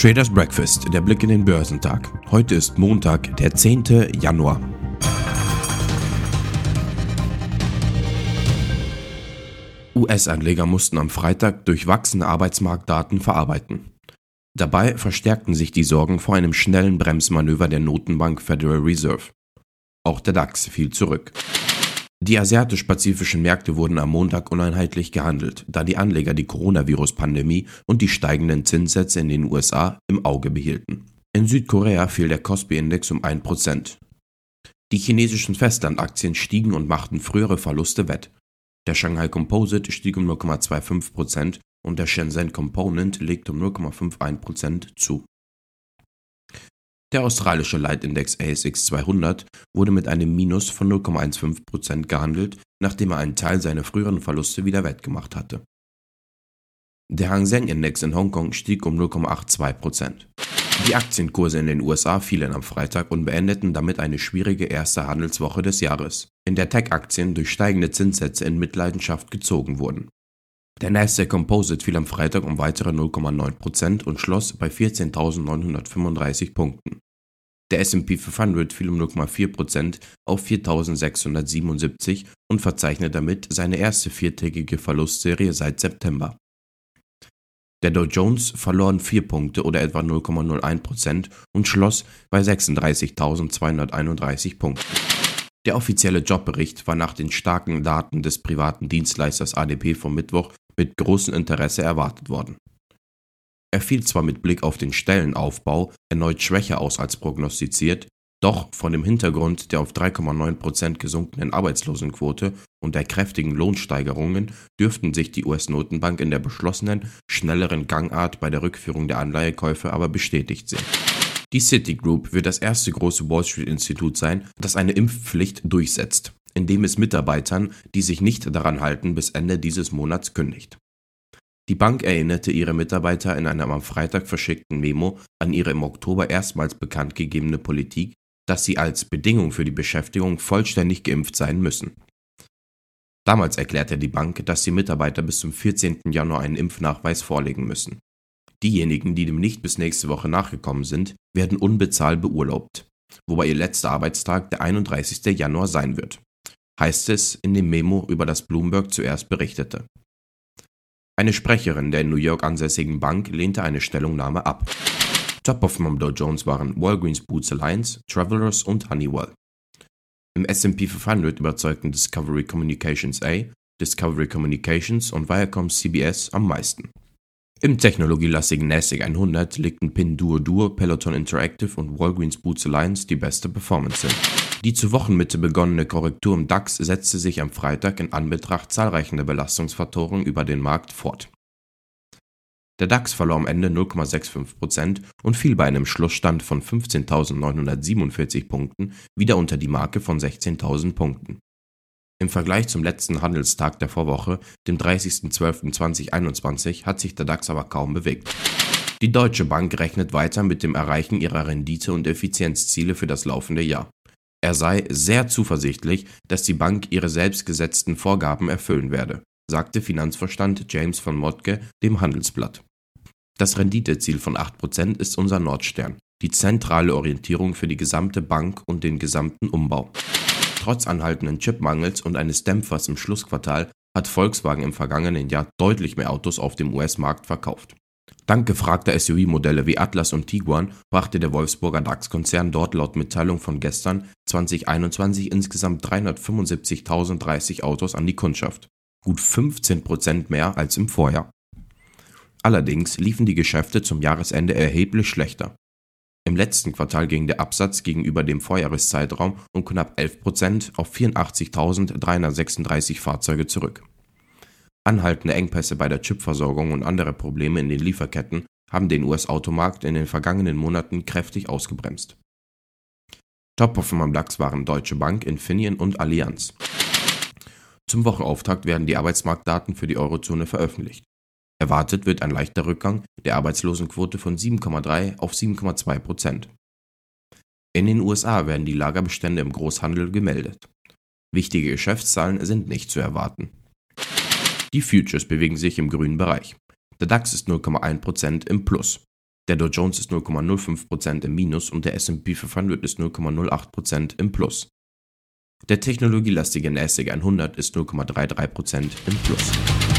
Traders Breakfast, der Blick in den Börsentag. Heute ist Montag, der 10. Januar. US-Anleger mussten am Freitag durchwachsene Arbeitsmarktdaten verarbeiten. Dabei verstärkten sich die Sorgen vor einem schnellen Bremsmanöver der Notenbank Federal Reserve. Auch der DAX fiel zurück. Die asiatisch-pazifischen Märkte wurden am Montag uneinheitlich gehandelt, da die Anleger die Coronavirus-Pandemie und die steigenden Zinssätze in den USA im Auge behielten. In Südkorea fiel der Kospi-Index um 1%. Die chinesischen Festlandaktien stiegen und machten frühere Verluste wett. Der Shanghai Composite stieg um 0,25% und der Shenzhen Component legte um 0,51% zu. Der australische Leitindex ASX 200 wurde mit einem Minus von 0,15% gehandelt, nachdem er einen Teil seiner früheren Verluste wieder wettgemacht hatte. Der Hang Seng Index in Hongkong stieg um 0,82%. Die Aktienkurse in den USA fielen am Freitag und beendeten damit eine schwierige erste Handelswoche des Jahres, in der Tech-Aktien durch steigende Zinssätze in Mitleidenschaft gezogen wurden. Der Nasdaq Composite fiel am Freitag um weitere 0,9% und schloss bei 14.935 Punkten. Der S&P 500 fiel um 0,4% auf 4.677 und verzeichnet damit seine erste viertägige Verlustserie seit September. Der Dow Jones verlor 4 Punkte oder etwa 0,01% und schloss bei 36.231 Punkten. Der offizielle Jobbericht war nach den starken Daten des privaten Dienstleisters ADP vom Mittwoch mit großem Interesse erwartet worden. Er fiel zwar mit Blick auf den Stellenaufbau erneut schwächer aus als prognostiziert, doch von dem Hintergrund der auf 3,9% gesunkenen Arbeitslosenquote und der kräftigen Lohnsteigerungen dürften sich die US-Notenbank in der beschlossenen, schnelleren Gangart bei der Rückführung der Anleihekäufe aber bestätigt sehen. Die Citigroup wird das erste große Wall Street-Institut sein, das eine Impfpflicht durchsetzt indem es Mitarbeitern, die sich nicht daran halten, bis Ende dieses Monats kündigt. Die Bank erinnerte ihre Mitarbeiter in einem am Freitag verschickten Memo an ihre im Oktober erstmals bekannt gegebene Politik, dass sie als Bedingung für die Beschäftigung vollständig geimpft sein müssen. Damals erklärte die Bank, dass die Mitarbeiter bis zum 14. Januar einen Impfnachweis vorlegen müssen. Diejenigen, die dem nicht bis nächste Woche nachgekommen sind, werden unbezahlt beurlaubt, wobei ihr letzter Arbeitstag der 31. Januar sein wird heißt es in dem Memo, über das Bloomberg zuerst berichtete. Eine Sprecherin der in New York ansässigen Bank lehnte eine Stellungnahme ab. Top of am Dow Jones waren Walgreens Boots Alliance, Travelers und Honeywell. Im S&P 500 überzeugten Discovery Communications A, Discovery Communications und Viacom CBS am meisten. Im technologielastigen NASDAQ 100 legten Pinduoduo, Peloton Interactive und Walgreens Boots Alliance die beste Performance hin. Die zur Wochenmitte begonnene Korrektur im DAX setzte sich am Freitag in Anbetracht zahlreicher Belastungsfaktoren über den Markt fort. Der DAX verlor am Ende 0,65% und fiel bei einem Schlussstand von 15.947 Punkten wieder unter die Marke von 16.000 Punkten. Im Vergleich zum letzten Handelstag der Vorwoche, dem 30.12.2021, hat sich der DAX aber kaum bewegt. Die Deutsche Bank rechnet weiter mit dem Erreichen ihrer Rendite- und Effizienzziele für das laufende Jahr. Er sei sehr zuversichtlich, dass die Bank ihre selbstgesetzten Vorgaben erfüllen werde, sagte Finanzvorstand James von Motke dem Handelsblatt. Das Renditeziel von 8% ist unser Nordstern, die zentrale Orientierung für die gesamte Bank und den gesamten Umbau. Trotz anhaltenden Chipmangels und eines Dämpfers im Schlussquartal hat Volkswagen im vergangenen Jahr deutlich mehr Autos auf dem US-Markt verkauft. Dank gefragter SUV-Modelle wie Atlas und Tiguan brachte der Wolfsburger DAX-Konzern dort laut Mitteilung von gestern 2021 insgesamt 375.030 Autos an die Kundschaft. Gut 15% mehr als im Vorjahr. Allerdings liefen die Geschäfte zum Jahresende erheblich schlechter. Im letzten Quartal ging der Absatz gegenüber dem Vorjahreszeitraum um knapp 11% auf 84.336 Fahrzeuge zurück. Anhaltende Engpässe bei der Chipversorgung und andere Probleme in den Lieferketten haben den US-Automarkt in den vergangenen Monaten kräftig ausgebremst. Top-Performer am DAX waren Deutsche Bank, Infineon und Allianz. Zum Wochenauftakt werden die Arbeitsmarktdaten für die Eurozone veröffentlicht. Erwartet wird ein leichter Rückgang der Arbeitslosenquote von 7,3 auf 7,2 Prozent. In den USA werden die Lagerbestände im Großhandel gemeldet. Wichtige Geschäftszahlen sind nicht zu erwarten. Die Futures bewegen sich im grünen Bereich. Der DAX ist 0,1% im Plus. Der Dow Jones ist 0,05% im Minus und der S&P 500 ist 0,08% im Plus. Der technologielastige NASDAQ 100 ist 0,33% im Plus.